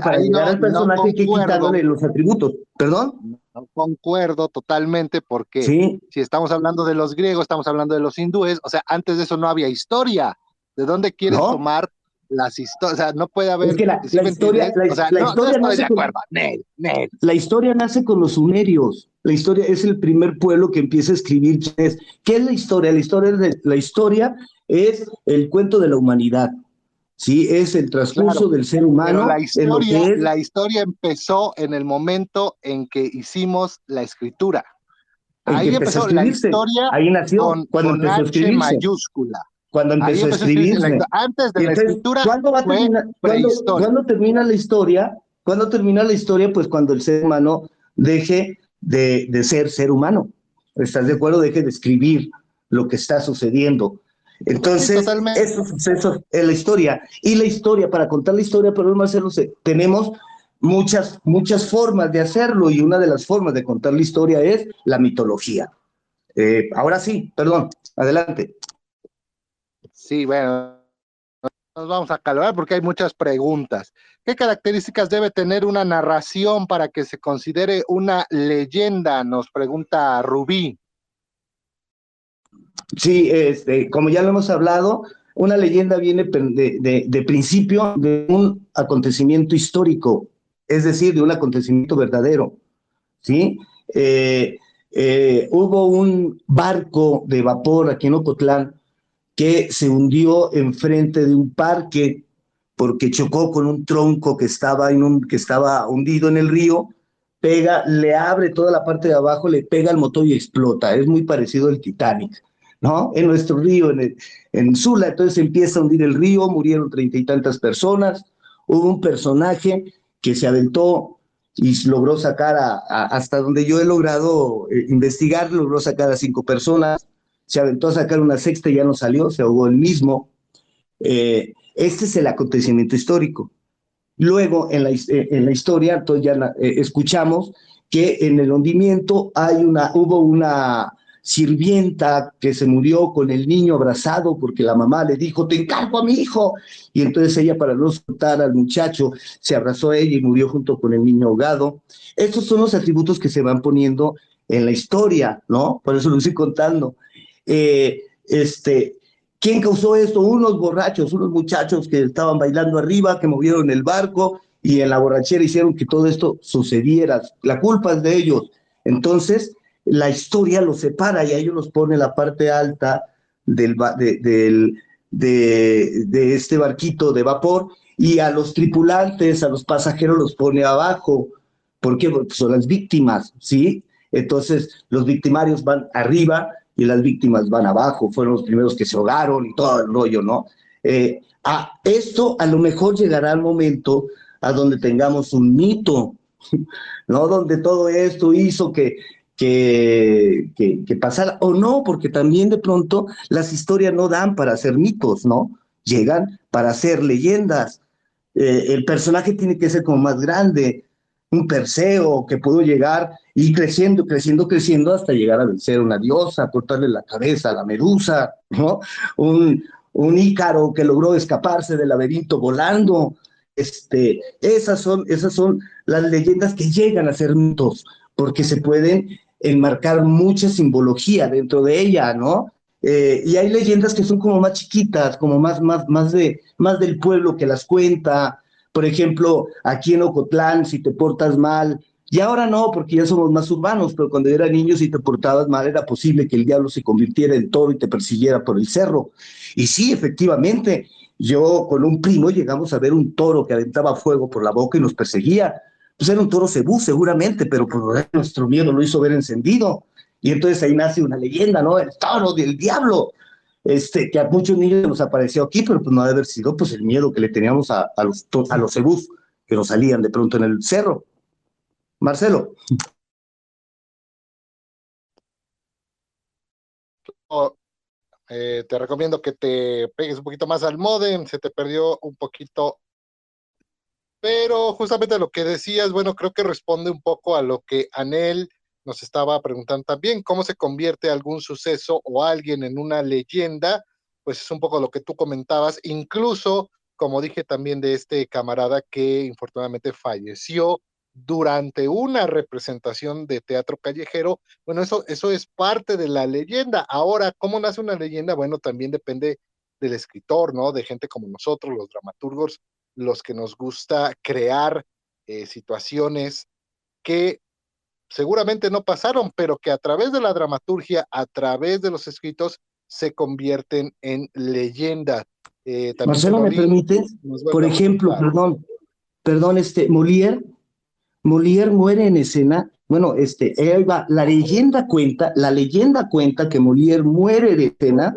para llegar al personaje hay que quitarle los atributos. ¿Perdón? No concuerdo totalmente porque si estamos hablando de los griegos, estamos hablando de los hindúes, o sea, antes de eso no había historia. ¿De dónde quieres tomar las historias? O sea, no puede haber. la, historia, la, historia nace con los sumerios. La historia es el primer pueblo que empieza a escribir. ¿Qué es, ¿Qué es la historia? La historia, la historia es el cuento de la humanidad. ¿sí? Es el transcurso del ser humano. La historia, la historia empezó en el momento en que hicimos la escritura. Ahí empezó la historia ahí nació, con, cuando empezó H mayúscula. Cuando empezó, a escribirse. Antes de la escritura ¿cuándo, va fue ¿cuándo, termina la historia? ¿Cuándo termina la historia? Pues cuando el ser humano deje de, de ser ser humano. ¿Estás de acuerdo? Deje de escribir lo que está sucediendo. Entonces, esos sucesos en la historia. Y la historia, para contar la historia, pero Marcelo, tenemos muchas, muchas formas de hacerlo y una de las formas de contar la historia es la mitología. Eh, ahora sí, perdón, adelante. Sí, bueno, nos vamos a calmar porque hay muchas preguntas. ¿Qué características debe tener una narración para que se considere una leyenda? Nos pregunta Rubí. Sí, este, como ya lo hemos hablado, una leyenda viene de, principio de un acontecimiento histórico, es decir, de un acontecimiento verdadero. ¿sí? Eh, eh, hubo un barco de vapor aquí en Ocotlán que se hundió enfrente de un parque porque chocó con un tronco que estaba, en un, que estaba hundido en el río, pega, le abre toda la parte de abajo, le pega el motor y explota. Es muy parecido al Titanic. ¿no? En nuestro río, en, en Sula. Entonces empieza a hundir el río, murieron treinta y tantas personas. Hubo un personaje que se aventó y logró sacar hasta donde yo he logrado eh, investigar, logró sacar a cinco personas. Se aventó a sacar una sexta y ya no salió, se ahogó el mismo. Eh, este es el acontecimiento histórico. Luego, en la, eh, en la historia, entonces ya escuchamos que en el hundimiento hay una, hubo una sirvienta que se murió con el niño abrazado porque la mamá le dijo, te encargo a mi hijo. Y entonces ella, para no soltar al muchacho, se abrazó a ella y murió junto con el niño ahogado. Estos son los atributos que se van poniendo en la historia, ¿no? Por eso lo estoy contando. Eh, este, ¿Quién causó esto? Unos borrachos, unos muchachos que estaban bailando arriba, que movieron el barco y en la borrachera hicieron que todo esto sucediera. La culpa es de ellos. Entonces, la historia los separa y a ellos los pone la parte alta del, de, de, este barquito de vapor y a los tripulantes, a los pasajeros los pone abajo. ¿Por qué? Porque son las víctimas, ¿sí? Entonces los victimarios van arriba y las víctimas van abajo, fueron los primeros que se ahogaron y todo el rollo, ¿no? Eh, a esto a lo mejor llegará el momento a donde tengamos un mito, ¿no? Donde todo esto hizo que, que, que, pasara, o no, porque también de pronto las historias no dan para ser mitos, ¿no? Llegan para ser leyendas. Eh, el personaje tiene que ser como más grande, un Perseo que pudo llegar y creciendo, creciendo, creciendo hasta llegar a vencer una diosa, cortarle la cabeza a la medusa, ¿no? Un, un Ícaro que logró escaparse del laberinto volando. Este, esas, son, esas son las leyendas que llegan a ser mitos, porque se pueden enmarcar mucha simbología dentro de ella, ¿no? Eh, y hay leyendas que son como más chiquitas, como más, más, más, de, más del pueblo que las cuenta. Por ejemplo, aquí en Ocotlán, si te portas mal, y ahora no, porque ya somos más urbanos, pero cuando era niño, si te portabas mal, era posible que el diablo se convirtiera en toro y te persiguiera por el cerro. Y sí, efectivamente, yo con un primo llegamos a ver un toro que aventaba fuego por la boca y nos perseguía. Pues era un toro cebú, seguramente, pero por nuestro miedo lo hizo ver encendido. Y entonces ahí nace una leyenda, ¿no? El toro del diablo. Este, que a muchos niños nos apareció aquí, pero pues no debe haber sido pues el miedo que le teníamos a, los, a los cebús que nos salían de pronto en el cerro. Marcelo. Eh, te recomiendo que te pegues un poquito más al modem, se te perdió un poquito. Pero justamente lo que decías, bueno, creo que responde un poco a lo que Anel nos estaba preguntando también, cómo se convierte algún suceso o alguien en una leyenda, pues es un poco lo que tú comentabas, incluso, como dije también de este camarada que infortunadamente falleció durante una representación de teatro callejero, bueno, eso, eso es parte de la leyenda. Ahora, ¿cómo nace una leyenda? Bueno, también depende del escritor, ¿no? De gente como nosotros, los dramaturgos, los que nos gusta crear eh, situaciones que seguramente no pasaron, pero que a través de la dramaturgia, a través de los escritos, se convierten en leyenda. Eh, Marcelo, ¿me permites? Por ejemplo, perdón, perdón, este, Molière Molière muere en escena. Bueno, este, la leyenda cuenta, la leyenda cuenta que Molière muere de escena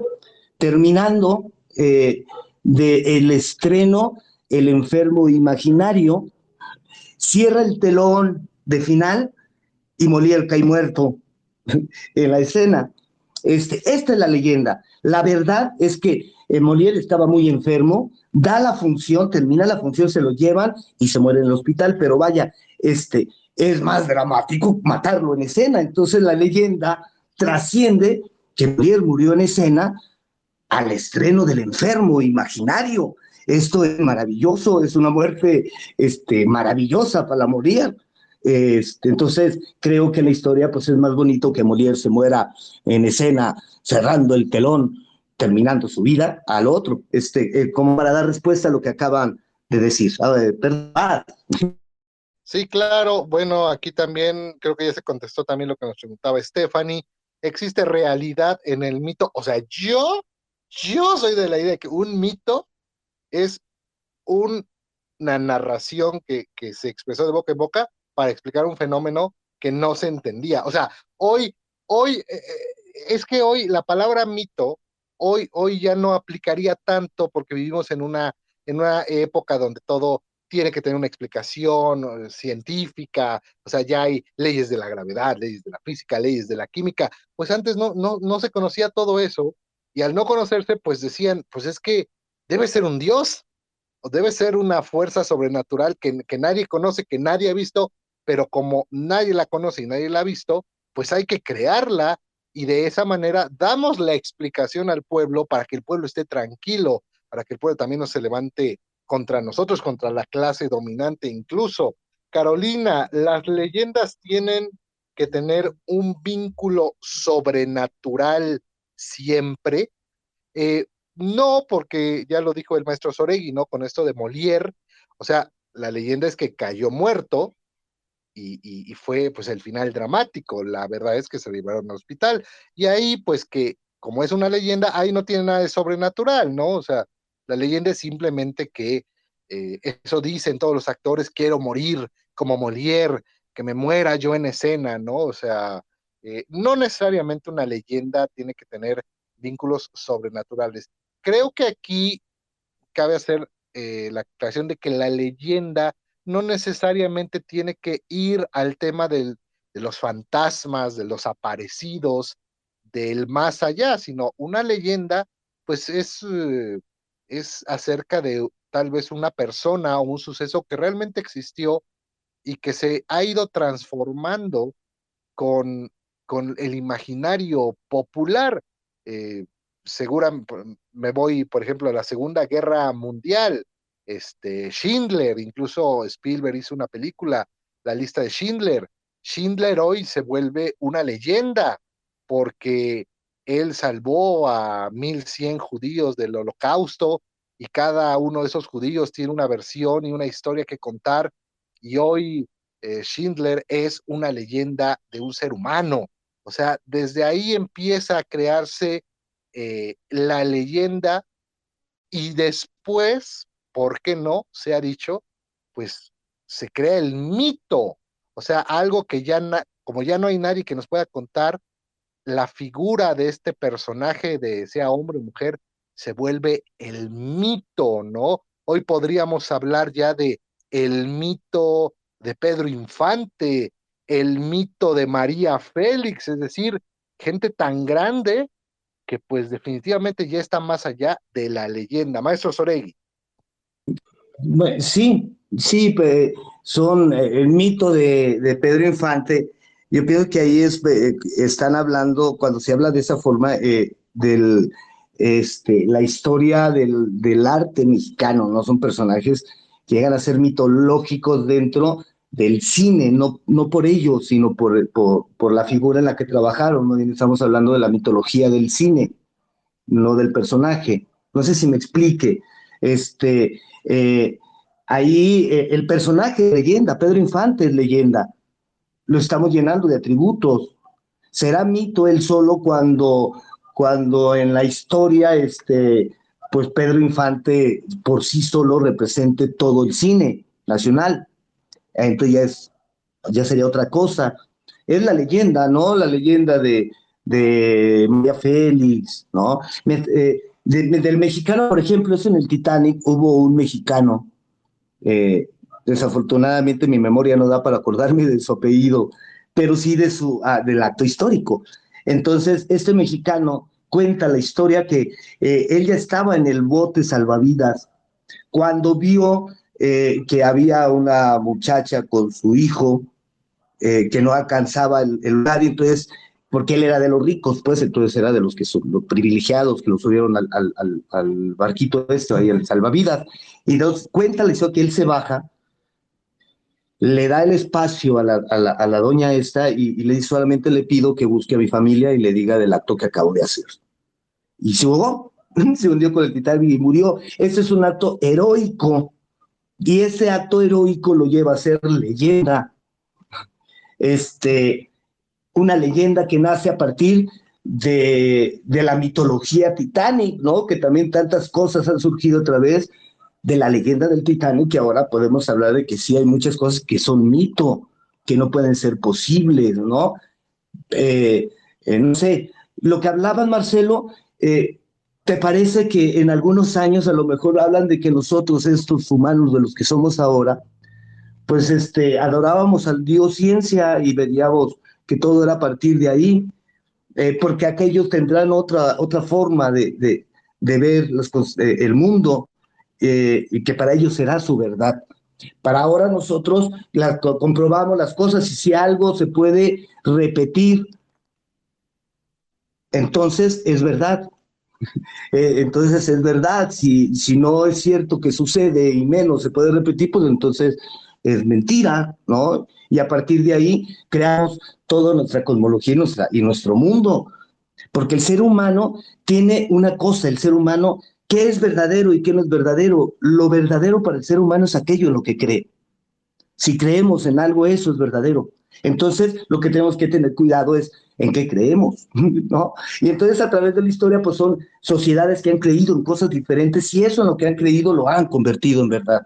terminando eh, del estreno El enfermo imaginario, cierra el telón de final y Molière cae muerto en la escena. Este, esta es la leyenda. La verdad es que eh, Molière estaba muy enfermo, da la función, termina la función, se lo llevan y se muere en el hospital, pero vaya, este, es más dramático matarlo en escena. Entonces la leyenda trasciende que Molière murió en escena al estreno del enfermo imaginario. Esto es maravilloso, es una muerte este, maravillosa para Molière. Este, entonces, creo que la historia pues, es más bonito que Molière se muera en escena cerrando el telón, terminando su vida al otro, este, eh, como para dar respuesta a lo que acaban de decir. Sí, claro. Bueno, aquí también creo que ya se contestó también lo que nos preguntaba Stephanie. ¿Existe realidad en el mito? O sea, yo, yo soy de la idea de que un mito es una narración que, que se expresó de boca en boca para explicar un fenómeno que no se entendía. O sea, hoy, hoy, eh, eh, es que hoy la palabra mito, hoy, hoy ya no aplicaría tanto porque vivimos en una, en una época donde todo tiene que tener una explicación científica, o sea, ya hay leyes de la gravedad, leyes de la física, leyes de la química, pues antes no, no, no se conocía todo eso, y al no conocerse, pues decían, pues es que debe ser un dios, o debe ser una fuerza sobrenatural que, que nadie conoce, que nadie ha visto, pero como nadie la conoce y nadie la ha visto, pues hay que crearla y de esa manera damos la explicación al pueblo para que el pueblo esté tranquilo, para que el pueblo también no se levante contra nosotros, contra la clase dominante incluso. Carolina, las leyendas tienen que tener un vínculo sobrenatural siempre. Eh, no, porque ya lo dijo el maestro Soregui, ¿no? Con esto de Molière, o sea, la leyenda es que cayó muerto, y, fue pues el final dramático. La verdad es que se llevaron al hospital y ahí pues que como es una leyenda, ahí no tiene nada de sobrenatural, ¿no? O sea, la leyenda es simplemente que eh, eso dicen todos los actores, quiero morir como Molière, que me muera yo en escena, ¿no? O sea, eh, no necesariamente una leyenda tiene que tener vínculos sobrenaturales. Creo que aquí cabe hacer eh, la aclaración de que la leyenda no necesariamente tiene que ir al tema de los fantasmas, de los aparecidos, del más allá, sino una leyenda, pues es, eh, es acerca de tal vez una persona o un suceso que realmente existió y que se ha ido transformando con, con el imaginario popular. Eh, me voy, por ejemplo, a la Segunda Guerra Mundial, este, Schindler, incluso Spielberg hizo una película, la lista de Schindler. Schindler hoy se vuelve una leyenda porque él salvó a 1100 judíos del holocausto y cada uno de esos judíos tiene una versión y una historia que contar y hoy eh, Schindler es una leyenda de un ser humano. O sea, desde ahí empieza a crearse eh, la leyenda y después ¿por qué no? Se ha dicho, pues se crea el mito, o sea, algo que ya, como ya no hay nadie que nos pueda contar, la figura de este personaje, de sea hombre o mujer, se vuelve el mito, ¿no? Hoy podríamos hablar ya de el mito de Pedro Infante, el mito de María Félix, es decir, gente tan grande que pues definitivamente ya está más allá de la leyenda. Maestro Soregui. Sí, sí, son eh, el mito de, Pedro Infante. Yo pienso que ahí es, están hablando, cuando se habla de esa forma, eh, este, la historia del, del, arte mexicano, ¿no? Son personajes que llegan a ser mitológicos dentro del cine, no, no por ello, sino por, por, la figura en la que trabajaron, ¿no? Estamos hablando de la mitología del cine, no del personaje. No sé si me explique. Este, eh, ahí eh, el personaje leyenda, Pedro Infante es leyenda. Lo estamos llenando de atributos. Será mito él solo cuando, cuando en la historia, este, pues Pedro Infante por sí solo represente todo el cine nacional. Entonces ya, es, ya sería otra cosa. Es la leyenda, ¿no? La leyenda de, de María Félix, ¿no? Eh, del mexicano, por ejemplo, es en el Titanic, hubo un mexicano, eh, desafortunadamente mi memoria no da para acordarme de su apellido, pero sí de su, ah, del acto histórico. Entonces, este mexicano cuenta la historia que eh, él ya estaba en el bote salvavidas cuando vio eh, que había una muchacha con su hijo que no alcanzaba el, el lugar, entonces porque él era de los ricos, pues entonces era de los que son los privilegiados que lo subieron al, al, al, barquito este, ahí al salvavidas. Y nos cuenta la que él se baja, le da el espacio a la, a la, doña esta y, le dice solamente le pido que busque a mi familia y le diga del acto que acabo de hacer. Y se ahogó, se hundió con el Titanic y murió. Ese es un acto heroico. Y ese acto heroico lo lleva a ser leyenda. Este, una leyenda que nace a partir de, la mitología Titanic, ¿no? Que también tantas cosas han surgido otra vez de la leyenda del Titanic, que ahora podemos hablar de que sí hay muchas cosas que son mito, que no pueden ser posibles, ¿no? Eh, eh, no sé, lo que hablaban, Marcelo, eh, ¿te parece que en algunos años a lo mejor hablan de que nosotros, estos humanos de los que somos ahora, pues este, adorábamos al Dios ciencia y veíamos que todo era a partir de ahí, eh, porque aquellos tendrán otra, otra forma de, ver eh, el mundo eh, y que para ellos será su verdad. Para ahora nosotros comprobamos las cosas y si algo se puede repetir, entonces es verdad. entonces es verdad, si, si no es cierto que sucede y menos se puede repetir, pues entonces es mentira, ¿no? Y a partir de ahí creamos toda nuestra cosmología y, nuestro mundo. Porque el ser humano tiene una cosa, el ser humano, ¿qué es verdadero y qué no es verdadero? Lo verdadero para el ser humano es aquello en lo que cree. Si creemos en algo, eso es verdadero. Entonces, lo que tenemos que tener cuidado es en qué creemos, ¿no? Y entonces a través de la historia, pues son sociedades que han creído en cosas diferentes y eso en lo que han creído lo han convertido en verdad.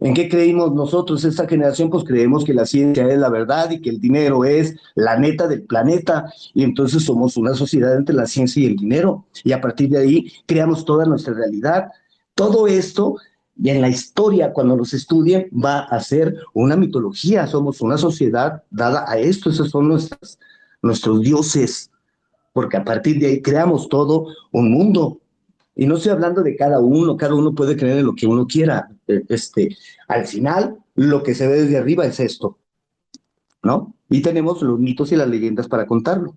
¿En qué creímos nosotros, esta generación? Pues creemos que la ciencia es la verdad y que el dinero es la neta del planeta y entonces somos una sociedad entre la ciencia y el dinero y a partir de ahí creamos toda nuestra realidad. Todo esto y en la historia, cuando nos estudien, va a ser una mitología. Somos una sociedad dada a esto. Esos son nuestras, nuestros dioses. Porque a partir de ahí creamos todo un mundo. Y no estoy hablando de cada uno. Cada uno puede creer en lo que uno quiera. Eh, este, al final, lo que se ve desde arriba es esto. ¿No? Y tenemos los mitos y las leyendas para contarlo.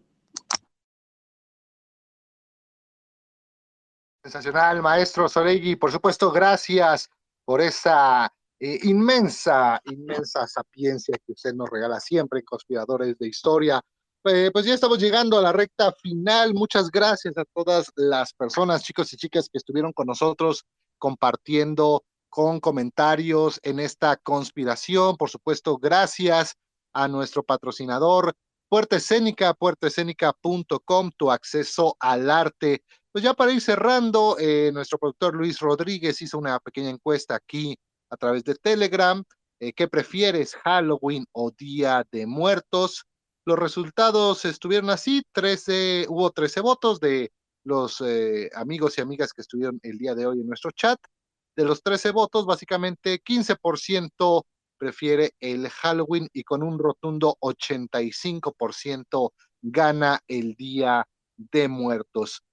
Sensacional, maestro Soregui. Por supuesto, gracias por esa eh, inmensa, inmensa sapiencia que usted nos regala siempre, conspiradores de historia. Eh, pues ya estamos llegando a la recta final. Muchas gracias a todas las personas, chicos y chicas que estuvieron con nosotros compartiendo con comentarios en esta conspiración. Por supuesto, gracias a nuestro patrocinador, Puerta Escénica, puertaescénica.com, tu acceso al arte pues ya para ir cerrando, eh, nuestro productor Luis Rodríguez hizo una pequeña encuesta aquí a través de Telegram. Eh, ¿Qué prefieres, Halloween o Día de Muertos? Los resultados estuvieron así, 13, hubo 13 votos de los eh, amigos y amigas que estuvieron el día de hoy en nuestro chat. De los 13 votos, básicamente 15% prefiere el Halloween y con un rotundo 85% gana el Día de Muertos.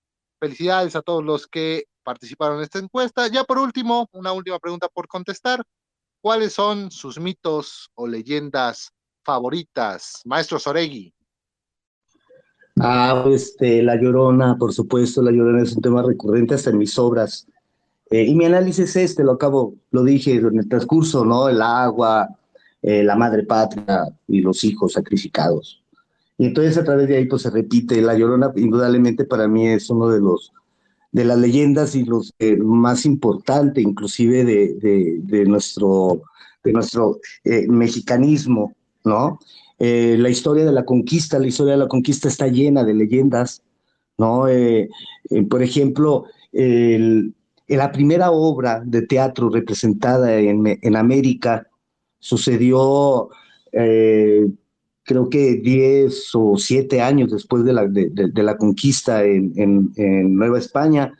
Felicidades a todos los que participaron en esta encuesta. Ya por último, una última pregunta por contestar. ¿Cuáles son sus mitos o leyendas favoritas, maestro Soregui? Ah, este, La Llorona, por supuesto, La Llorona es un tema recurrente hasta en mis obras. Eh, y mi análisis es este, lo acabo, lo dije en el transcurso, ¿no? El agua, eh, la madre patria y los hijos sacrificados. Y entonces a través de ahí pues se repite. La Llorona indudablemente para mí es uno de los de las leyendas y los eh, más importante inclusive de, de, nuestro, de nuestro eh, mexicanismo, ¿no? Eh, la historia de la conquista, la historia de la conquista está llena de leyendas, ¿no? por ejemplo, el, la primera obra de teatro representada en, América sucedió creo que 10 o 7 años después de la, de, la conquista en, en, Nueva España,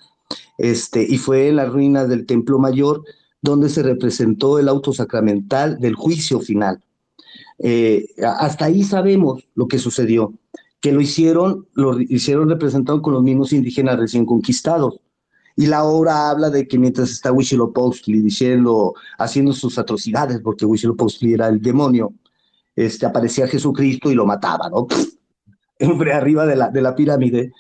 este, y fue en las ruinas del Templo Mayor donde se representó el auto sacramental del juicio final. Eh, hasta ahí sabemos lo que sucedió, que lo hicieron, lo hicieron representado con los mismos indígenas recién conquistados. Y la obra habla de que mientras está Huitzilopochtli diciendo, haciendo sus atrocidades, porque Huitzilopochtli era el demonio, este, aparecía Jesucristo y lo mataba, ¿no? arriba de la, de la pirámide.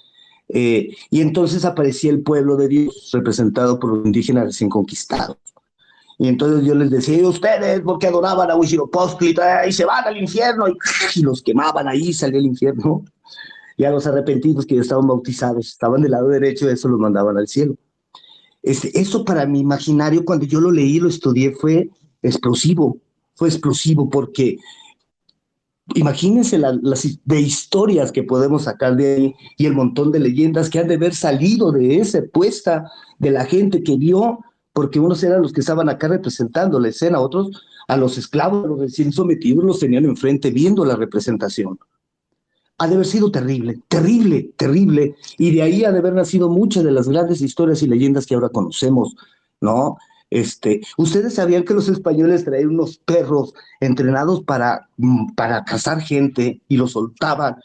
Eh, y entonces aparecía el pueblo de Dios representado por los indígenas recién conquistados. Y entonces yo les decía, ¿y ustedes porque adoraban a Huitzilopochtli y se van al infierno? Y, los quemaban ahí, salió el infierno. Y a los arrepentidos que ya estaban bautizados, estaban del lado derecho, eso los mandaban al cielo. Este, eso para mi imaginario, cuando yo lo leí, lo estudié, fue explosivo. Fue explosivo porque Imagínense las de historias que podemos sacar de ahí y el montón de leyendas que han de haber salido de esa puesta de la gente que vio, porque unos eran los que estaban acá representando la escena, otros a los esclavos, los recién sometidos, los tenían enfrente viendo la representación. Ha de haber sido terrible, terrible, terrible, y de ahí ha de haber nacido muchas de las grandes historias y leyendas que ahora conocemos, ¿no? Este, Ustedes sabían que los españoles traían unos perros entrenados para, mm, para cazar gente y los soltaban.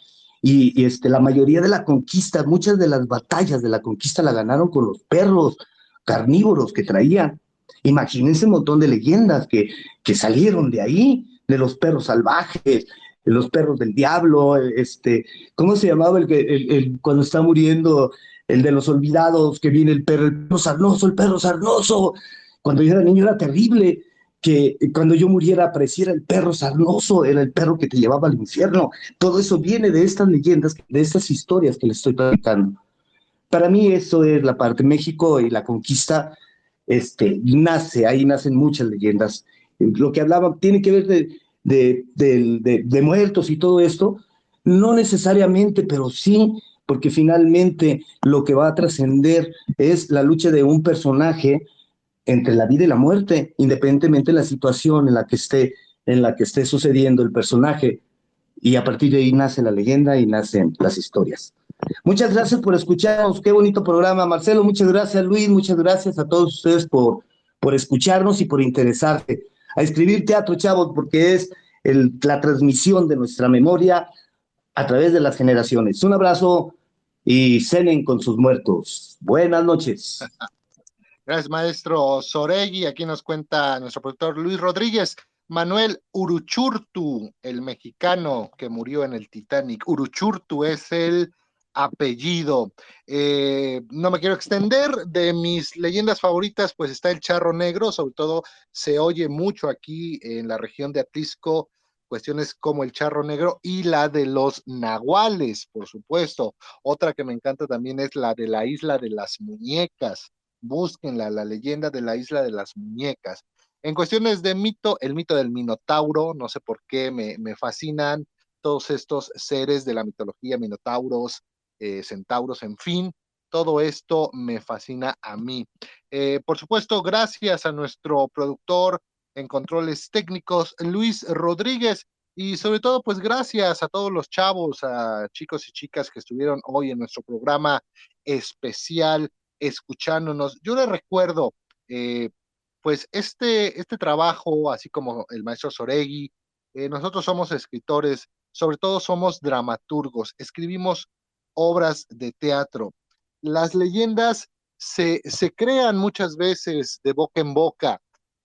Y, este, la mayoría de la conquista, muchas de las batallas de la conquista la ganaron con los perros carnívoros que traían. Imagínense un montón de leyendas que, que salieron de ahí, de los perros salvajes, los perros del diablo, este, ¿cómo se llamaba el, el, cuando está muriendo el de los olvidados, que viene el perro, el perro sarnoso, el perro sarnoso, cuando yo era niño era terrible que cuando yo muriera apareciera el perro sarnoso, era el perro que te llevaba al infierno. Todo eso viene de estas leyendas, de estas historias que les estoy platicando. Para mí eso es la parte México y la conquista, este, nace, ahí nacen muchas leyendas lo que hablaba, tiene que ver de, de, de, muertos y todo esto, no necesariamente, pero sí, porque finalmente lo que va a trascender es la lucha de un personaje entre la vida y la muerte, independientemente de la situación en la que esté, en la que esté sucediendo el personaje. Y a partir de ahí nace la leyenda y nacen las historias. Muchas gracias por escucharnos. Qué bonito programa, Marcelo. Muchas gracias, Luis. Muchas gracias a todos ustedes por, por escucharnos y por interesarte. A escribir teatro, chavos, porque es la transmisión de nuestra memoria a través de las generaciones. Un abrazo y cenen con sus muertos. Buenas noches. Gracias, maestro Soregui. Aquí nos cuenta nuestro productor Luis Rodríguez. Manuel Uruchurtu, el mexicano que murió en el Titanic. Uruchurtu es el apellido. Eh, no me quiero extender. De mis leyendas favoritas, pues está el charro negro, sobre todo se oye mucho aquí en la región de Atlisco, cuestiones como el charro negro y la de los nahuales, por supuesto. Otra que me encanta también es la de la isla de las muñecas. Búsquenla, la leyenda de la isla de las muñecas. En cuestiones de mito, el mito del Minotauro, no sé por qué me, me fascinan todos estos seres de la mitología, minotauros, eh, centauros, en fin, todo esto me fascina a mí. Eh, por supuesto, gracias a nuestro productor en controles técnicos, Luis Rodríguez, y sobre todo, pues gracias a todos los chavos, a chicos y chicas que estuvieron hoy en nuestro programa especial escuchándonos. Yo les recuerdo, eh, pues este, este trabajo, así como el maestro Soregui, nosotros somos escritores, sobre todo somos dramaturgos, escribimos obras de teatro. Las leyendas se, se crean muchas veces de boca en boca,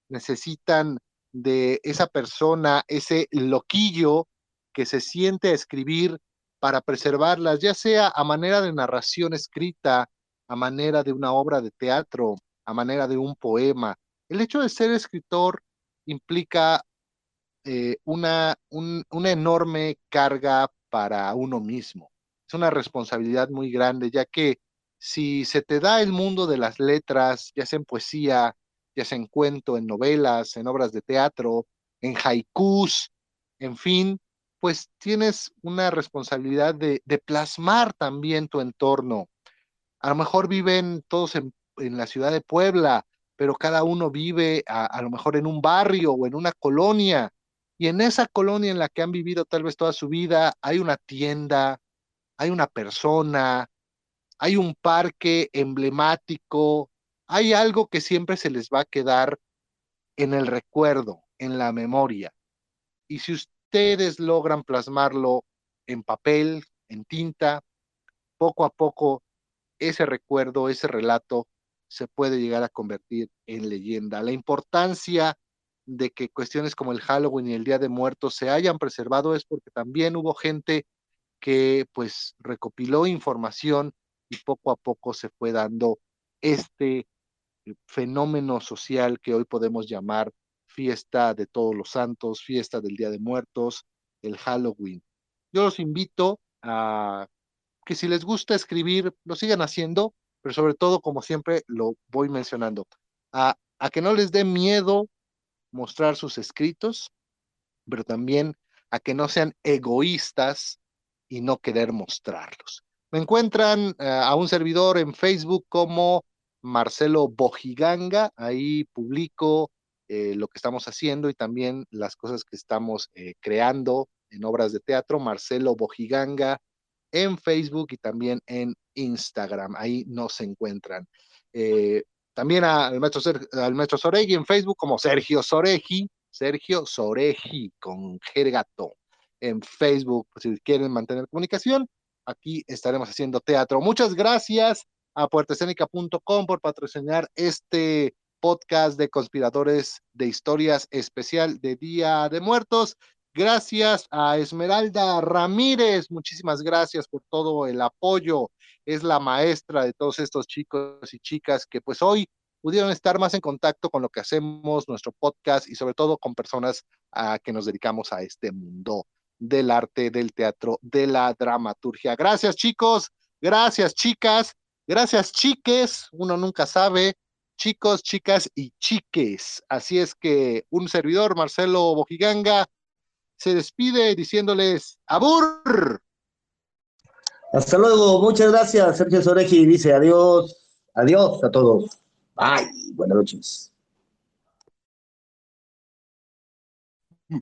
necesitan de esa persona, ese loquillo que se siente a escribir para preservarlas, ya sea a manera de narración escrita, a manera de una obra de teatro, a manera de un poema. El hecho de ser escritor implica eh, una, una enorme carga para uno mismo una responsabilidad muy grande, ya que si se te da el mundo de las letras, ya sea en poesía, ya sea en cuento, en novelas, en obras de teatro, en haikus, en fin, pues tienes una responsabilidad de, plasmar también tu entorno. A lo mejor viven todos en, la ciudad de Puebla, pero cada uno vive a, a, lo mejor en un barrio o en una colonia. Y en esa colonia en la que han vivido tal vez toda su vida, hay una tienda, hay una persona, hay un parque emblemático, hay algo que siempre se les va a quedar en el recuerdo, en la memoria. Y si ustedes logran plasmarlo en papel, en tinta, poco a poco ese recuerdo, ese relato se puede llegar a convertir en leyenda. La importancia de que cuestiones como el Halloween y el Día de Muertos se hayan preservado es porque también hubo gente que pues recopiló información y poco a poco se fue dando este eh, fenómeno social que hoy podemos llamar fiesta de todos los santos, fiesta del Día de Muertos, el Halloween. Yo los invito a que si les gusta escribir, lo sigan haciendo, pero sobre todo, como siempre lo voy mencionando, a, a que no les dé miedo mostrar sus escritos, pero también a que no sean egoístas y no querer mostrarlos. Me encuentran eh, a un servidor en Facebook como Marcelo Bojiganga, ahí publico eh, lo que estamos haciendo y también las cosas que estamos eh, creando en obras de teatro, Marcelo Bojiganga en Facebook y también en Instagram, ahí nos encuentran. también al maestro, al maestro Soregui en Facebook como Sergio Soregi, Sergio Soregi con Gergato en Facebook, si quieren mantener comunicación. Aquí estaremos haciendo teatro. Muchas gracias a puertescénica.com por patrocinar este podcast de conspiradores de historias especial de Día de Muertos. Gracias a Esmeralda Ramírez, muchísimas gracias por todo el apoyo. Es la maestra de todos estos chicos y chicas que pues hoy pudieron estar más en contacto con lo que hacemos, nuestro podcast y sobre todo con personas a que nos dedicamos a este mundo del arte, del teatro, de la dramaturgia. Gracias chicos, gracias chicas, gracias chiques, uno nunca sabe. chicos, chicas y chiques. Así es que un servidor, Marcelo Bojiganga, se despide diciéndoles ¡Abur! Hasta luego, muchas gracias. Sergio Soreji dice adiós, adiós a todos. Bye, buenas noches.